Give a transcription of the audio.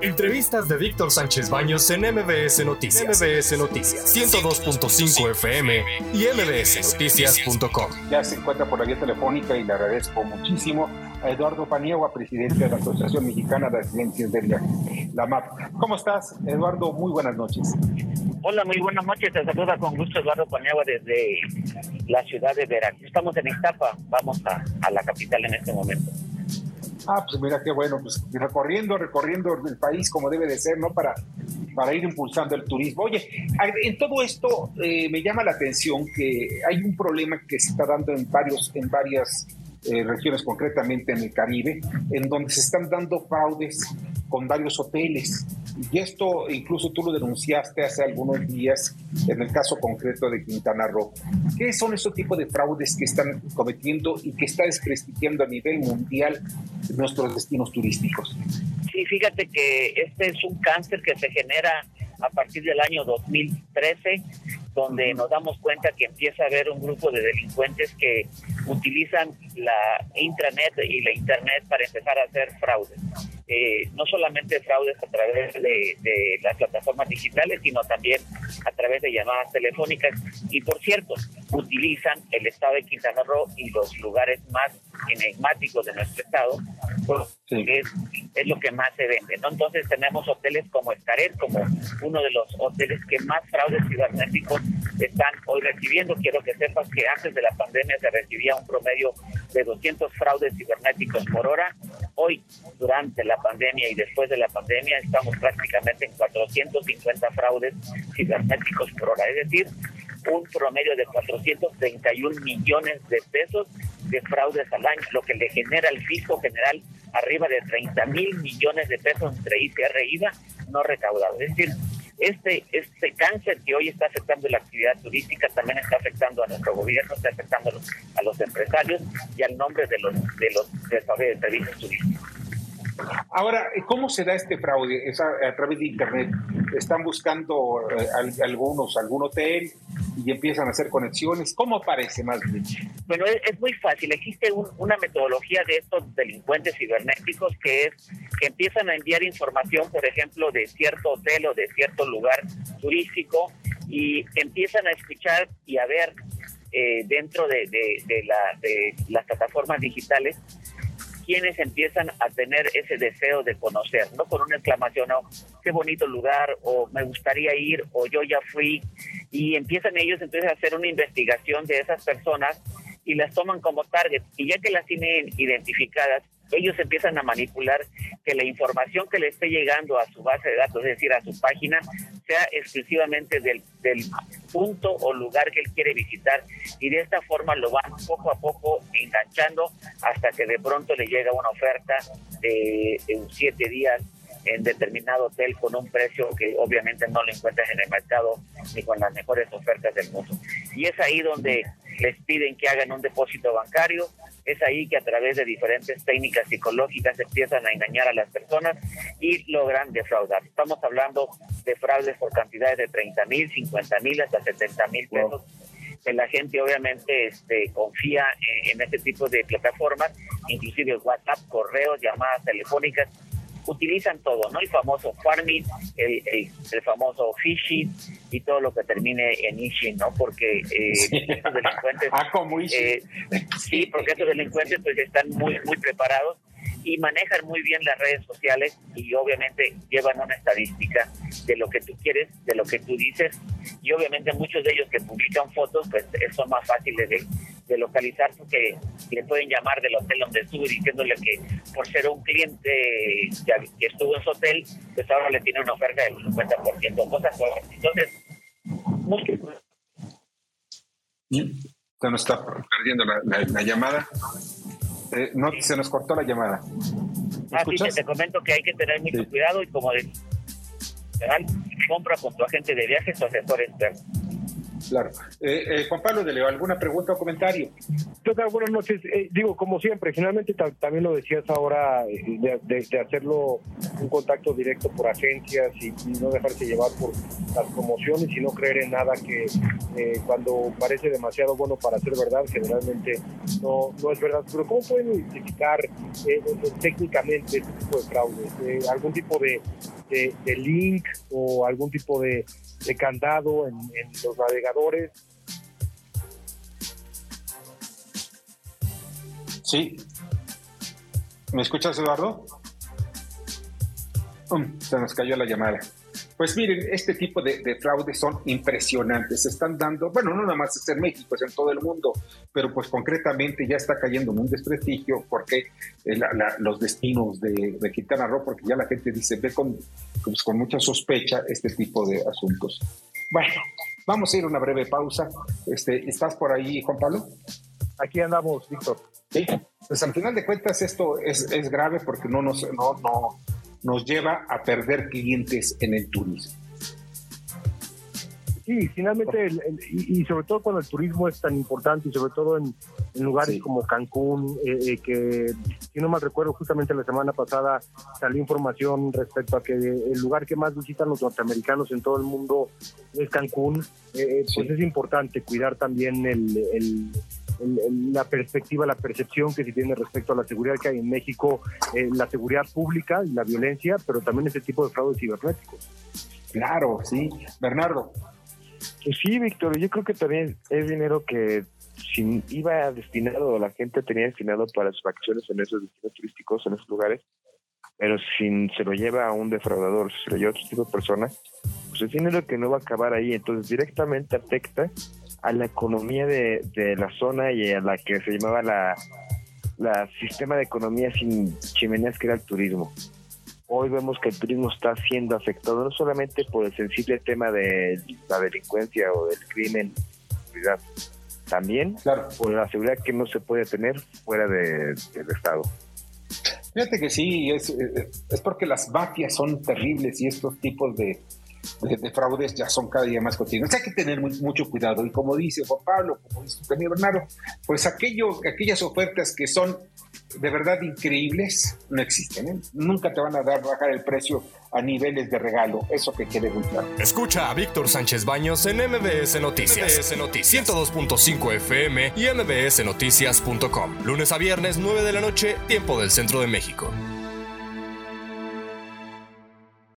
Entrevistas de Víctor Sánchez Baños en MBS Noticias. MBS Noticias 102.5 FM y mbsnoticias.com. Ya se encuentra por la vía telefónica y le agradezco muchísimo a Eduardo Paniagua, presidente de la Asociación Mexicana de Accidentes de Viaje, la MAP. ¿Cómo estás, Eduardo? Muy buenas noches. Hola, muy buenas noches. Te saluda con gusto Eduardo Paniagua desde la ciudad de Veracruz. Estamos en Iztapa, vamos a, a la capital en este momento. Ah, pues mira qué bueno, pues recorriendo, recorriendo el país como debe de ser, ¿no? Para, para ir impulsando el turismo. Oye, en todo esto eh, me llama la atención que hay un problema que se está dando en varios, en varias eh, regiones, concretamente en el Caribe, en donde se están dando fraudes con varios hoteles. Y esto incluso tú lo denunciaste hace algunos días en el caso concreto de Quintana Roo. ¿Qué son esos tipos de fraudes que están cometiendo y que está desprestigiando a nivel mundial nuestros destinos turísticos? Sí, fíjate que este es un cáncer que se genera a partir del año 2013, donde nos damos cuenta que empieza a haber un grupo de delincuentes que utilizan la intranet y la internet para empezar a hacer fraudes. Eh, no solamente fraudes a través de, las plataformas digitales, sino también a través de llamadas telefónicas. Y por cierto, utilizan el estado de Quintana Roo y los lugares más enigmáticos de nuestro estado, porque es, lo que más se vende. Entonces tenemos hoteles como Escaret, como uno de los hoteles que más fraudes cibernéticos están hoy recibiendo. Quiero que sepas que antes de la pandemia se recibía un promedio de 200 fraudes cibernéticos por hora. Hoy, durante la pandemia y después de la pandemia, estamos prácticamente en 450 fraudes cibernéticos por hora. Es decir, un promedio de 431 millones de pesos de fraudes al año, lo que le genera al fisco general arriba de 30 mil millones de pesos entre ICR e IVA no recaudado. Es decir, este, este cáncer que hoy está afectando la actividad turística también está afectando a nuestro gobierno, está afectando a los, empresarios y al nombre de los de los de servicios turísticos. Ahora, ¿cómo se da este fraude? ¿Es a, través de Internet? ¿Están buscando eh, algunos, algún hotel y empiezan a hacer conexiones? ¿Cómo aparece más bien? Bueno, es, muy fácil. Existe una metodología de estos delincuentes cibernéticos que es que empiezan a enviar información, por ejemplo, de cierto hotel o de cierto lugar turístico y empiezan a escuchar y a ver eh, dentro de, la, de las plataformas digitales quienes empiezan a tener ese deseo de conocer, ¿no? Con una exclamación, oh, qué bonito lugar, o me gustaría ir, o yo ya fui, y empiezan ellos entonces a hacer una investigación de esas personas y las toman como target, y ya que las tienen identificadas, ellos empiezan a manipular que la información que le esté llegando a su base de datos, es decir, a su página, sea exclusivamente del, punto o lugar que él quiere visitar y de esta forma lo van poco a poco enganchando hasta que de pronto le llega una oferta de, de siete días en determinado hotel con un precio que obviamente no lo encuentras en el mercado ni con las mejores ofertas del mundo. Y es ahí donde les piden que hagan un depósito bancario, es ahí que a través de diferentes técnicas psicológicas empiezan a engañar a las personas y logran defraudar. Estamos hablando de fraudes por cantidades de 30 mil, 50 mil, hasta 70 mil pesos. Que la gente obviamente este, confía en, en este tipo de plataformas, inclusive WhatsApp, correos, llamadas telefónicas, utilizan todo, ¿no? El famoso farming, el, el, famoso phishing y todo lo que termine en ishing, ¿no? Porque eh, estos delincuentes... ah, como eh, sí, porque estos delincuentes pues están muy, muy preparados y manejan muy bien las redes sociales y obviamente llevan una estadística de lo que tú quieres, de lo que tú dices y obviamente muchos de ellos que publican fotos pues son más fáciles de, de localizar porque le pueden llamar del hotel donde estuvo diciéndole que por ser un cliente que, estuvo en su hotel pues ahora le tiene una oferta del 50% cosas entonces se nos está perdiendo la llamada. Eh, no, se nos cortó la llamada. Ah, sí, te comento que hay que tener mucho cuidado y como de compra con tu agente de viajes o asesor externo. Claro. Eh, eh, Juan Pablo Leo, ¿alguna pregunta o comentario? Buenas noches. Eh, digo, como siempre, generalmente también lo decías ahora, de, hacerlo un contacto directo por agencias y, no dejarse llevar por las promociones y no creer en nada que cuando parece demasiado bueno para ser verdad, generalmente no, no es verdad. Pero ¿cómo pueden identificar técnicamente este tipo de fraudes? ¿Algún tipo de, de, link o algún tipo de, candado en, los navegadores. Sí. ¿Me escuchas, Eduardo? Um, se nos cayó la llamada. Pues miren, este tipo de, fraudes son impresionantes. Se están dando, bueno, no nada más es en México, es en todo el mundo, pero pues concretamente ya está cayendo en un desprestigio porque eh, los destinos de, de, Quintana Roo, porque ya la gente dice, ve con, pues, con mucha sospecha este tipo de asuntos. Bueno, vamos a ir a una breve pausa. Este, ¿Estás por ahí, Juan Pablo? Aquí andamos, Víctor. Sí, pues al final de cuentas esto es, es grave porque no nos, no, no, nos lleva a perder clientes en el turismo. Sí, finalmente, y, sobre todo cuando el turismo es tan importante y sobre todo en, lugares como Cancún, eh, eh, que si no mal recuerdo, justamente la semana pasada salió información respecto a que el lugar que más visitan los norteamericanos en todo el mundo es Cancún, eh, pues es importante cuidar también el la perspectiva, la percepción que se tiene respecto a la seguridad que hay en México, eh, la seguridad pública y la violencia, pero también ese tipo de fraudes cibernéticos. Claro, sí. Bernardo. Pues sí, Víctor, yo creo que también es dinero que si iba destinado, la gente tenía destinado para sus acciones en esos destinos turísticos, en esos lugares, pero si se lo lleva a un defraudador, si se lo lleva a otro tipo de persona, pues es dinero que no va a acabar ahí, entonces directamente afecta a la economía de, la zona y a la que se llamaba la, la sistema de economía sin chimeneas que era el turismo. Hoy vemos que el turismo está siendo afectado no solamente por el sensible tema de la delincuencia o del crimen, también por la seguridad que no se puede tener fuera del Estado. Fíjate que sí, es, es porque las mafias son terribles y estos tipos de, de, fraudes ya son cada día más continuos. Hay que tener mucho cuidado. Y como dice Juan Pablo, como dice también Bernardo, pues aquello, aquellas ofertas que son de verdad increíbles no existen. ¿eh? Nunca te van a dar bajar el precio a niveles de regalo. Eso que quiere buscar. Escucha a Víctor Sánchez Baños en MBS Noticias. MBS Noticias 102.5 FM y MBSNoticias.com. Lunes a viernes, 9 de la noche, tiempo del centro de México.